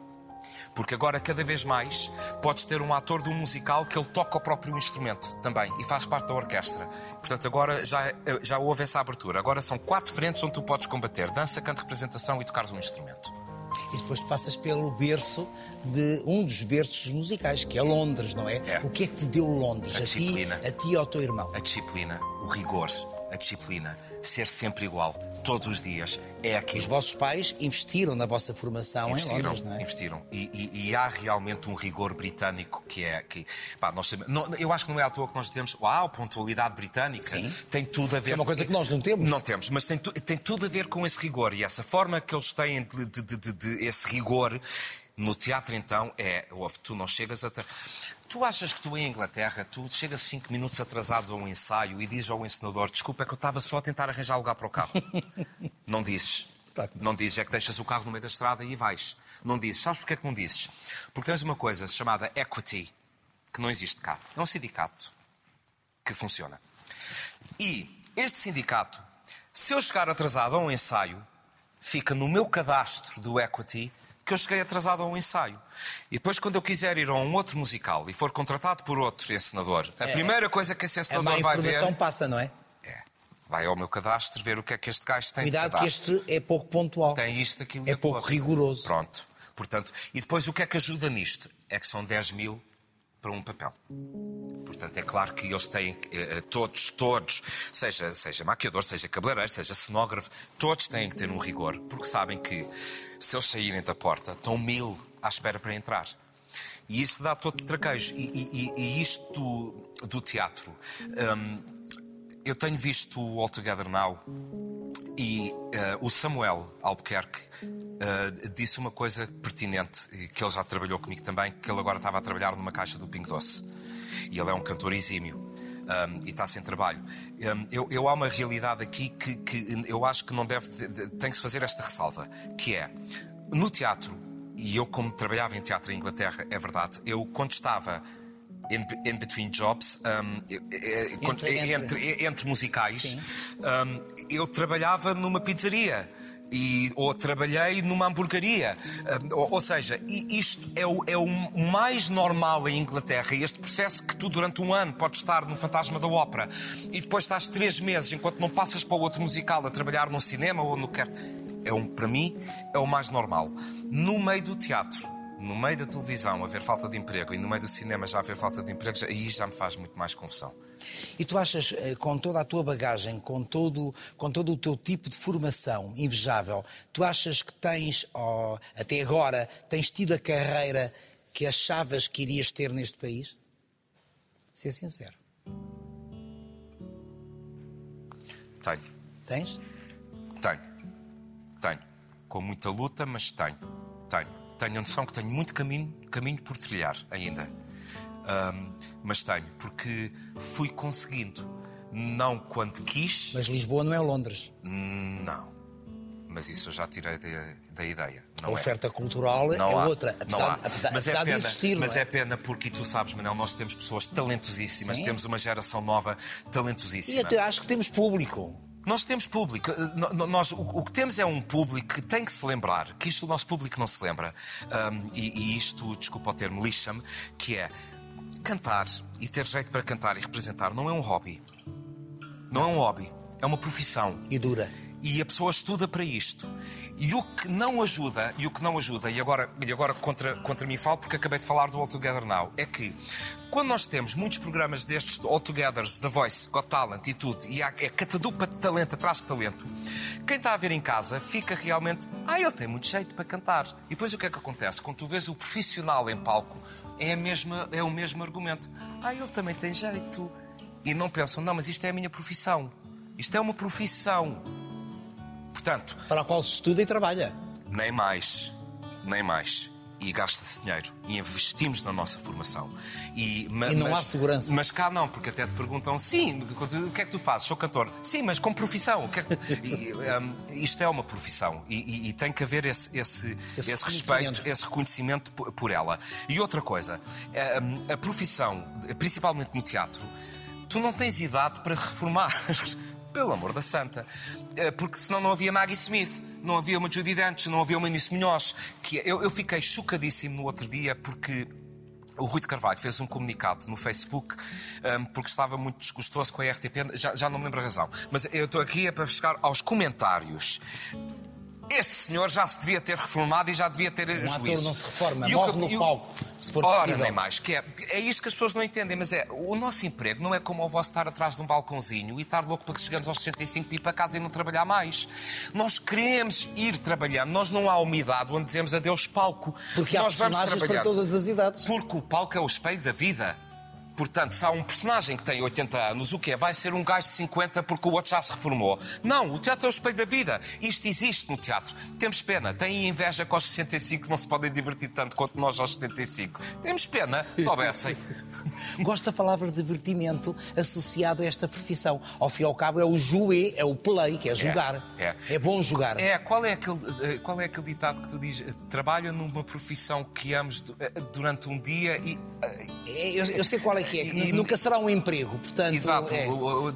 Porque agora, cada vez mais, podes ter um ator de um musical que ele toca o próprio instrumento também e faz parte da orquestra. Portanto, agora já, já houve essa abertura. Agora são quatro frentes onde tu podes combater: dança, canto, representação e tocares um instrumento. E depois tu passas pelo berço de um dos berços musicais, que é Londres, não é? É. O que é que te deu Londres? A A, ti, disciplina. a ti e ao teu irmão? A disciplina, o rigor, a disciplina, ser sempre igual, todos os dias, é Os aquilo. vossos pais investiram na vossa formação Investiram, em Londres, não é? investiram. E, e- e há realmente um rigor britânico que é. Que, pá, nós não- eu acho que não é à toa que nós dizemos, uau, pontualidade britânica. Sim. Tem tudo a ver é uma coisa que nós não temos. Não temos, mas tem, tem tudo a ver com esse rigor. E essa forma que eles têm de- de- de- de- esse rigor no teatro, então, é. ouve, Tu não chegas a. ter- Tu achas que tu em Inglaterra, tu chegas cinco minutos atrasado a um ensaio e dizes ao encenador: Desculpa, é que eu estava só a tentar arranjar lugar para o carro. não dizes. Claro não. Não dizes, é que deixas o carro no meio da estrada e vais. Não dizes. Sabes porquê que não dizes? Porque tens uma coisa chamada equity, que não existe cá. É um sindicato que funciona. E este sindicato, se eu chegar atrasado a um ensaio, fica no meu cadastro do equity que eu cheguei atrasado a um ensaio. E depois, quando eu quiser ir a um outro musical e for contratado por outro encenador, a primeira coisa que esse A encenador vai informação ver passa, não é? é vai ao meu cadastro ver o que é que este gajo tem de Cuidado que cadastro este é pouco pontual. tem isto, aquilo É pouco outro. rigoroso. Pronto. Portanto, e depois o que é que ajuda nisto? É que são 10 mil para um papel. Portanto, é claro que eles têm, eh, todos, todos, seja, seja maquiador, seja cabeleireiro, seja cenógrafo, todos têm que ter um rigor, porque sabem que se eles saírem da porta, estão mil à espera para entrar. E isso dá todo traquejo. E, e- e- isto do, do teatro, hum, eu tenho visto o All Together Now e eh, o Samuel Albuquerque eh, disse uma coisa pertinente, que ele já trabalhou comigo também, que ele agora estava a trabalhar numa caixa do Pingo Doce. E ele é um cantor exímio. Um, e está sem trabalho. Um, eu, eu há uma realidade aqui que, que eu acho que não deve. de- de- tem que se fazer esta ressalva, que é no teatro, e eu como trabalhava em teatro em Inglaterra, é verdade, eu quando estava in, in between jobs, um, quando- Entre- entre, entre musicais, um, eu trabalhava numa pizzaria. E, ou trabalhei numa hamburgueria. Um, ou, ou seja, isto é o, é o mais normal em Inglaterra. Este processo que tu, durante um ano, podes estar no Fantasma da Ópera e depois estás três meses, enquanto não passas para o outro musical, a trabalhar no cinema ou no que é um, para mim, é o mais normal. No meio do teatro, no meio da televisão, haver falta de emprego e no meio do cinema já haver falta de emprego, aí já me faz muito mais confusão. E tu achas, eh, com toda a tua bagagem, com todo, com todo o teu tipo de formação invejável, tu achas que tens, oh, até agora, tens tido a carreira que achavas que irias ter neste país? Ser sincero. Tenho. Tens? Tenho. Tenho. Com muita luta, mas tenho. Tenho. Tenho a noção que tenho muito caminho, caminho por trilhar ainda. Ahm, mas tenho, porque fui conseguindo. Não quando quis, Mas Lisboa não é Londres. não. Mas isso eu já tirei da, da ideia. Não a é. oferta cultural Não é há. outra. Não Apesar, apesar- mas é apesar pena, de existir, mas não é pena porque tu sabes, Manel, nós temos pessoas talentosíssimas, Sim. temos uma geração nova E talentosíssima. até acho que temos público. Nós temos público. Eh, Nós, o, que temos é um público que tem que se lembrar, que isto o nosso público não se lembra. Ahm, e, e isto, desculpa o termo, lixa-me, que é cantar e ter jeito para cantar e representar não é um hobby. Não é um hobby, é uma profissão. E dura. E a pessoa estuda para isto. E o que não ajuda, e o que não ajuda, e agora, e agora contra, contra mim falo porque acabei de falar do All Together Now, é que quando nós temos muitos programas destes All Togethers, The Voice, Got Talent e tudo, e há, é catadupa de talento atrás de talento, quem está a ver em casa fica realmente, ah, ele tem muito jeito para cantar. E depois o que é que acontece? Quando tu vês o profissional em palco, é, a mesma, é o mesmo argumento. Ah, ele também tem jeito. E não pensam, não, mas isto é a minha profissão. Isto é uma profissão. Portanto, Para a qual se estuda e trabalha. nem mais, nem mais. E gasta-se dinheiro. E investimos na nossa formação. E, ma- E não mas, há segurança. Mas cá não, porque até te perguntam, sim, o que é que tu fazes? Sou cantor. Sim, mas com profissão. É E, hum, isto é uma profissão. E, e- tem que haver esse, esse, Esse esse respeito, esse reconhecimento por, por ela. E outra coisa, hum, a profissão, principalmente no teatro, tu não tens idade para reformar. Pelo amor da santa. Eh, Porque senão não havia Maggie Smith, não havia uma Judy Dench, não havia uma Eunice Munhoz. Que eu, eu fiquei chocadíssimo no outro dia porque o Rui de Carvalho fez um comunicado no Facebook ehm, porque estava muito desgostoso com a RTP, já, já não me lembro a razão. Mas eu estou aqui é para chegar aos comentários. Este senhor já se devia ter reformado e já devia ter Um juízo. ator não se reforma, E morre que- no o- palco, se for Ora, possível. nem mais. Que é, é isto que as pessoas não entendem, mas é o nosso emprego não é como o vosso estar atrás de um balcãozinho e estar louco para que chegamos aos 65 e ir para casa e não trabalhar mais. Nós queremos ir trabalhando. Nós não há umidade onde dizemos adeus palco. Porque há Nós vamos personagens para todas as idades. Porque o palco é o espelho da vida. Portanto, se há um personagem que tem 80 anos, o quê? Vai ser um gajo de 50 porque o outro já se reformou. Não, o teatro é o espelho da vida. Isto existe no teatro. Temos pena. Têm inveja que aos 65 não se podem divertir tanto quanto nós aos 75. Temos pena, se soubessem. Gosto da palavra divertimento associado a esta profissão. Ao fim e ao cabo é o jouer, é o play, que é jogar. é. bom jogar. É, qual é, aquele, eh, qual é aquele ditado que tu dizes? Eh, Trabalha numa profissão que ames du- eh, durante um dia e. É, eu, eu sei qual é que é, que E- nunca será um emprego, portanto... Exato, é.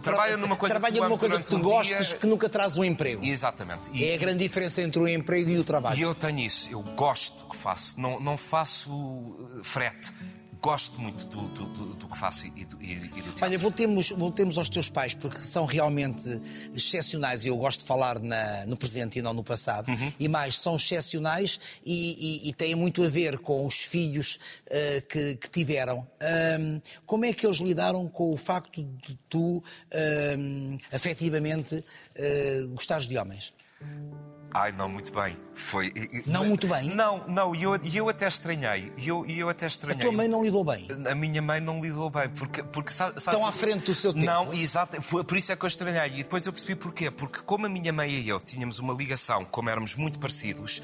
trabalha numa coisa que Trabalha tu numa ames coisa que tu um gostes dia. que nunca traz um emprego. Exatamente. E- É a grande diferença entre o emprego e o E trabalho. eu tenho isso, eu gosto do que faço, não, não faço eh, frete. Gosto muito do, do, do- do que faço e do, e, e do. Olha, voltemos, voltemos aos teus pais, porque são realmente excepcionais, e eu gosto de falar na- no presente e não no passado, Uhum. e mais, são excepcionais e, e- têm muito a ver com os filhos eh, que, que tiveram. Ahm, como é que eles lidaram com o facto de tu, ahm, afetivamente, eh, gostares de homens? Ai, não, muito bem. Foi. Não muito bem? Não, não, e eu, eu até estranhei. E eu, eu até A estranhei. tua mãe não lidou bem. A minha mãe não lidou bem, porque, porque sabe, sabe- Estão à frente do seu tempo. Não, exato, foi- por isso é que eu estranhei. E depois eu percebi porquê. Porque como a minha mãe e eu tínhamos uma ligação, como éramos muito parecidos,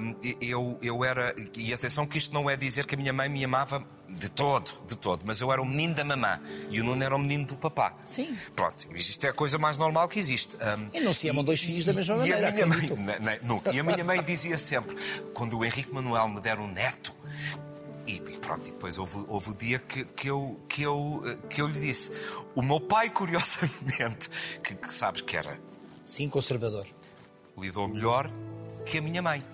hum, eu, eu era. E atenção que isto não é dizer que a minha mãe me amava de todo, de todo, mas eu era o menino da mamã e o Nuno era o menino do papá. Sim. Pronto, isto é a coisa mais normal que existe. Hum, E não se amam dois filhos da mesma e maneira, A minha mãe. Ne- ne- nunca. E a minha mãe dizia sempre: quando o Henrique Manuel me der um neto. E, e pronto, e depois houve, houve o dia que, que, eu, que, eu, que eu lhe disse. O meu pai, curiosamente, que, que sabes que era, Sim, conservador. lidou melhor que a minha mãe.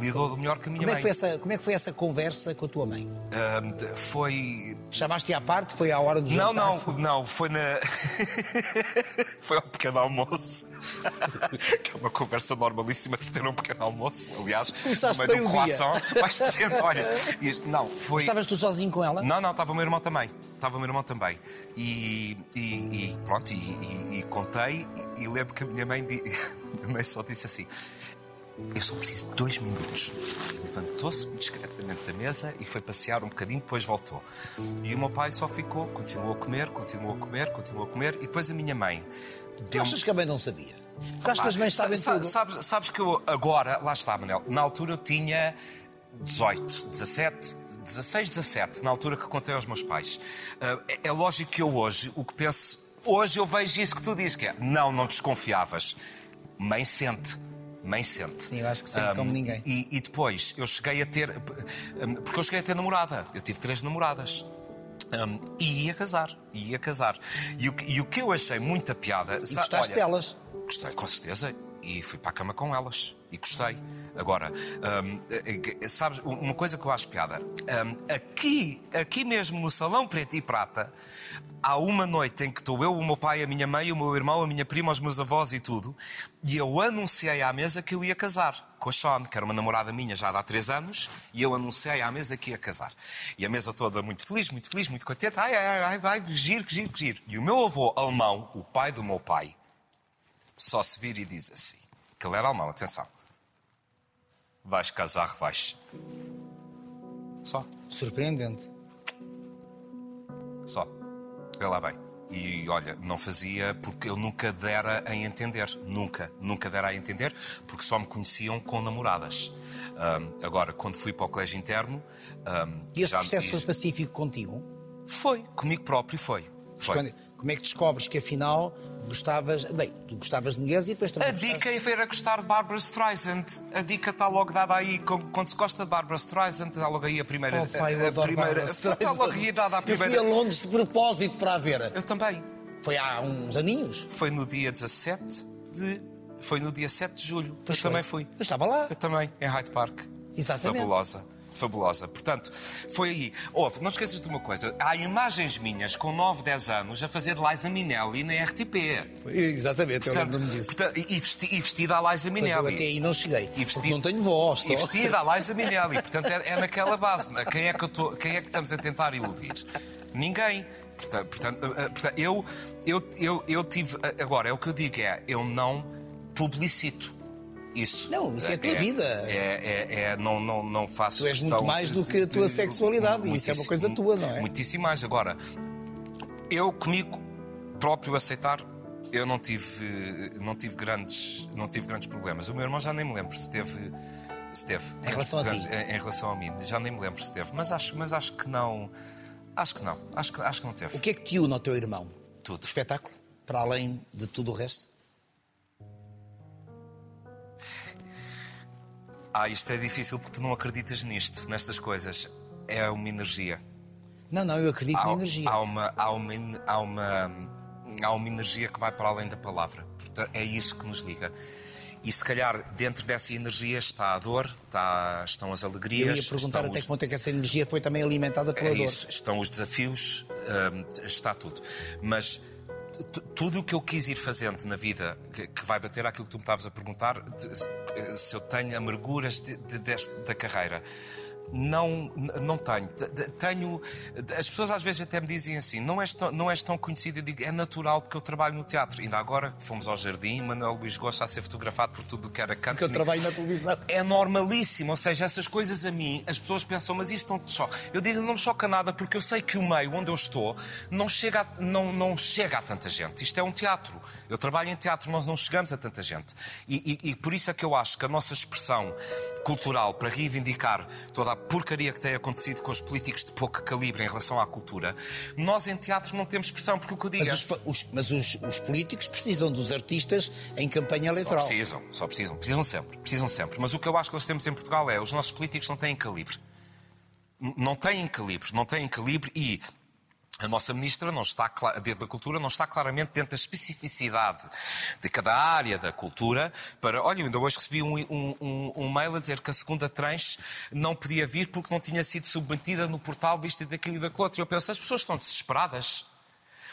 Lidou melhor que a minha Como é, mãe. que foi essa, como é que foi essa conversa com a tua mãe? De- foi. Chamaste-te à parte? Foi à hora do Não, jantar? não, não, foi na. foi ao pequeno almoço. que é uma conversa normalíssima de ter um pequeno almoço. Aliás, Começaste no meio bem do o dia. croissant, vais dizendo, olha. não, foi. Estavas tu sozinho com ela? Não, não, estava o meu irmão também. Estava o meu irmão também. E, e, e pronto, e, e- contei, e, lembro que a minha mãe, di- minha mãe só disse assim: Eu só preciso de dois minutos. Levantou-se discretamente da mesa e foi passear um bocadinho, depois voltou. E o meu pai só ficou, continuou a comer, continuou a comer, continuou a comer, e depois a minha mãe Tu deu achas que a mãe não sabia? Tu achas que as mães Sa- sabem sa- tudo? Sabes, sabes que eu agora, lá está, Manel, na altura eu tinha 18, 17, 16, 17, na altura que contei aos meus pais. Ah, é, é lógico que eu hoje, o que penso, hoje eu vejo isso que tu dizes, que é, não, não desconfiavas. Mãe sente. Mãe sente. Sim, eu acho que sente como ninguém. E, e depois eu cheguei a ter. Porque eu cheguei a ter namorada. Eu tive três namoradas. Hum, e ia casar. E ia casar. E o, que- e o que eu achei muita piada. E gostaste delas? Gostei, com certeza. E fui para a cama com elas. E gostei. Agora, hum, eh, eh, sabes, uma coisa que eu acho piada. hum, aqui, aqui mesmo no Salão Preto e Prata, há uma noite em que estou eu, o meu pai, a minha mãe, o meu irmão, a minha prima, os meus avós e tudo, e eu anunciei à mesa que eu ia casar com a Sean, que era uma namorada minha já há três anos, e eu anunciei à mesa que ia casar. E a mesa toda muito feliz, muito feliz, muito contente. Ai, ai, ai, vai, giro, giro, giro. E o meu avô alemão, o pai do meu pai, só se vira e diz assim, que ele era alemão, atenção. Vais casar, vais. Só, Surpreendente. só. Vê lá bem. E olha, não fazia porque eu nunca dera a entender. Nunca, nunca dera a entender, porque só me conheciam com namoradas. Ahm, agora, quando fui para o colégio interno. ahm, E esse processo e- foi pacífico contigo? Foi, comigo próprio foi. Foi. Quando- como é que descobres que afinal gostavas. Bem, tu gostavas de mulheres e depois também. A dica é ver a gostar de Barbara Streisand. A dica está logo dada aí. Quando se gosta de Barbara Streisand, está logo aí a primeira. Oh, pai, eu a, adoro primeira Está logo aí dada a primeira. Eu fui a Londres de propósito para a ver. Eu também. Foi há uns aninhos. Foi no dia 17 de. Foi no dia 7 de julho. Pois eu foi. também fui. Eu estava lá. Eu também, em Hyde Park. Exatamente. Fabulosa. Fabulosa. Portanto, foi aí. Ouve, não esqueças de uma coisa. Há imagens minhas com 9, 10 anos a fazer Liza Minnelli na RTP. Exatamente, eu Portanto, lembro-me disso. portanto, e, vesti- e vestida a Liza Mas eu até aí não cheguei. E vestido- não tenho voz só. E vestida a Liza Minnelli. Portanto, é, é naquela base. Quem é, que eu tô- quem é que estamos a tentar iludir? Ninguém. Portanto, portanto, eh, eh, eu, eu, eu, eu tive. eh, Agora, é o que eu digo: é eu não publicito isso. Não, isso é a tua vida. É, é, é- não, não, não faço. Tu és muito mais do que a tua de- sexualidade, isso é uma coisa tua, não é? Muitíssimo mais. Agora, eu comigo próprio aceitar. Eu não tive, não tive grandes, não tive grandes problemas. O meu irmão já nem me lembro se teve, se teve Em relação a ti? grandes- em, em relação a mim, já nem me lembro se teve. Mas acho, mas acho que não, acho que não, acho que, acho que não teve. O que é que te une ao teu irmão? Tudo. O espetáculo? Para além de tudo o resto? Ah, isto é difícil porque tu não acreditas nisto, nestas coisas. É uma energia. Não, não, eu acredito na há, energia. há uma, há, uma, há, uma, há uma energia que vai para além da palavra. Portanto, é isso que nos liga. E se calhar dentro dessa energia está a dor, está, estão as alegrias. Eu ia perguntar até os- que ponto é que essa energia foi também alimentada pela é dor. isso, estão os desafios, hum, está tudo. Mas tudo o que eu quis ir fazendo na vida, que, que vai bater àquilo que tu me estavas a perguntar, de- se eu tenho amarguras de- de- deste- da carreira. Não, não tenho. Te- te- Tenho. As pessoas às vezes até me dizem assim: não és tão, não és tão conhecido. Eu digo: é natural porque eu trabalho no teatro. Ainda agora fomos ao jardim, Manuel Luís gosta de ser fotografado por tudo o que era canto. Porque eu trabalho na televisão. É normalíssimo, ou seja, essas coisas a mim, as pessoas pensam, mas isto não te choca. Eu digo, não me choca nada, porque eu sei que o meio onde eu estou não chega a, não, não chega a tanta gente. Isto é um teatro. Eu trabalho em teatro, nós não chegamos a tanta gente. E, e- e por isso é que eu acho que a nossa expressão cultural para reivindicar toda a porcaria que tem acontecido com os políticos de pouco calibre em relação à cultura, nós em teatro não temos expressão, porque o que eu digo Mas, é. os, os- mas os- os políticos precisam dos artistas em campanha eleitoral. Só precisam, só precisam. Precisam sempre, precisam sempre. Mas o que eu acho que nós temos em Portugal é os nossos políticos não têm calibre. Não têm calibre, não têm calibre e a nossa ministra não está, da cultura, não está claramente dentro da especificidade de cada área da cultura para... Olha, ainda hoje recebi um, um- um- um mail a dizer que a segunda tranche não podia vir porque não tinha sido submetida no portal disto e daquilo e daquilo outro. E eu penso, as pessoas estão desesperadas.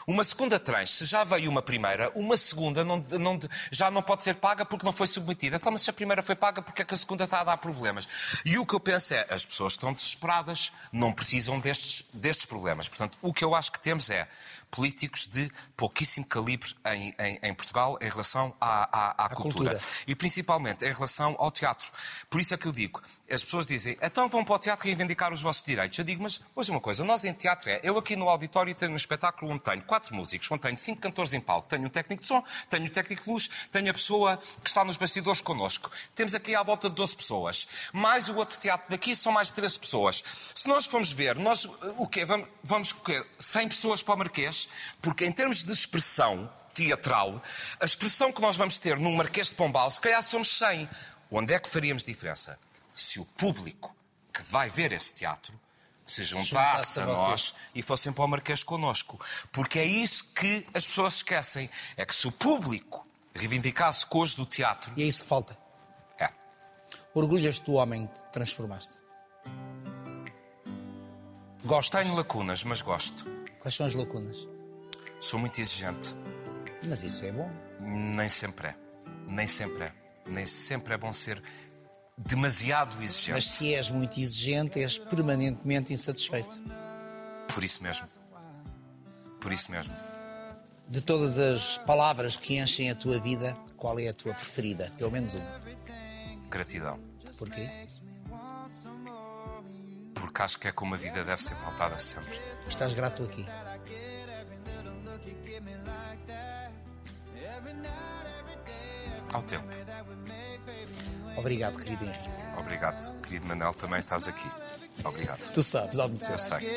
Uma segunda tranche, se já veio uma primeira, uma segunda não- não- já não pode ser paga porque não foi submetida. Então, mas se a primeira foi paga, porque é que a segunda está a dar problemas? E o que eu penso é, as pessoas estão desesperadas, não precisam destes, destes problemas. Portanto, o que eu acho que temos é políticos de pouquíssimo calibre em, em- em Portugal em relação à, à- à cultura. cultura. E principalmente em relação ao teatro. Por isso é que eu digo, as pessoas dizem, então vão para o teatro reivindicar os vossos direitos. Eu digo, mas hoje uma coisa, nós em teatro é, eu aqui no auditório tenho um espetáculo onde tenho quatro músicos, onde tenho cinco cantores em palco, tenho um técnico de som, tenho um técnico de luz, tenho a pessoa que está nos bastidores connosco. Temos aqui à volta de 12 pessoas. Mais o outro teatro daqui são mais 13 pessoas. Se nós formos ver, nós o quê? Vamos, vamos o quê? 100 pessoas para o Marquês? Porque em termos de expressão teatral, a expressão que nós vamos ter no Marquês de Pombal, se calhar somos 100. Onde é que faríamos diferença? Se o público que vai ver esse teatro se juntasse a nós e fossem para o Marquês connosco. Porque é isso que as pessoas esquecem. É que se o público reivindicasse cores do teatro, E é isso que falta. é. Orgulhas-te do homem que te transformaste? Gosto. Tenho lacunas, mas gosto. Quais são as lacunas? Sou muito exigente. Mas isso é bom. Nem sempre é. Nem sempre é. Nem sempre é bom ser demasiado exigente. Mas se és muito exigente, és permanentemente insatisfeito. Por isso mesmo. Por isso mesmo. De todas as palavras que enchem a tua vida, qual é a tua preferida? Pelo menos uma. Gratidão. Porquê? Porque acho que é como a vida deve ser pautada sempre. Estás grato aqui. Ao tempo. Obrigado, querido Henrique. Obrigado. Querido Manel, também estás aqui. Obrigado. Tu sabes, há de Eu sei.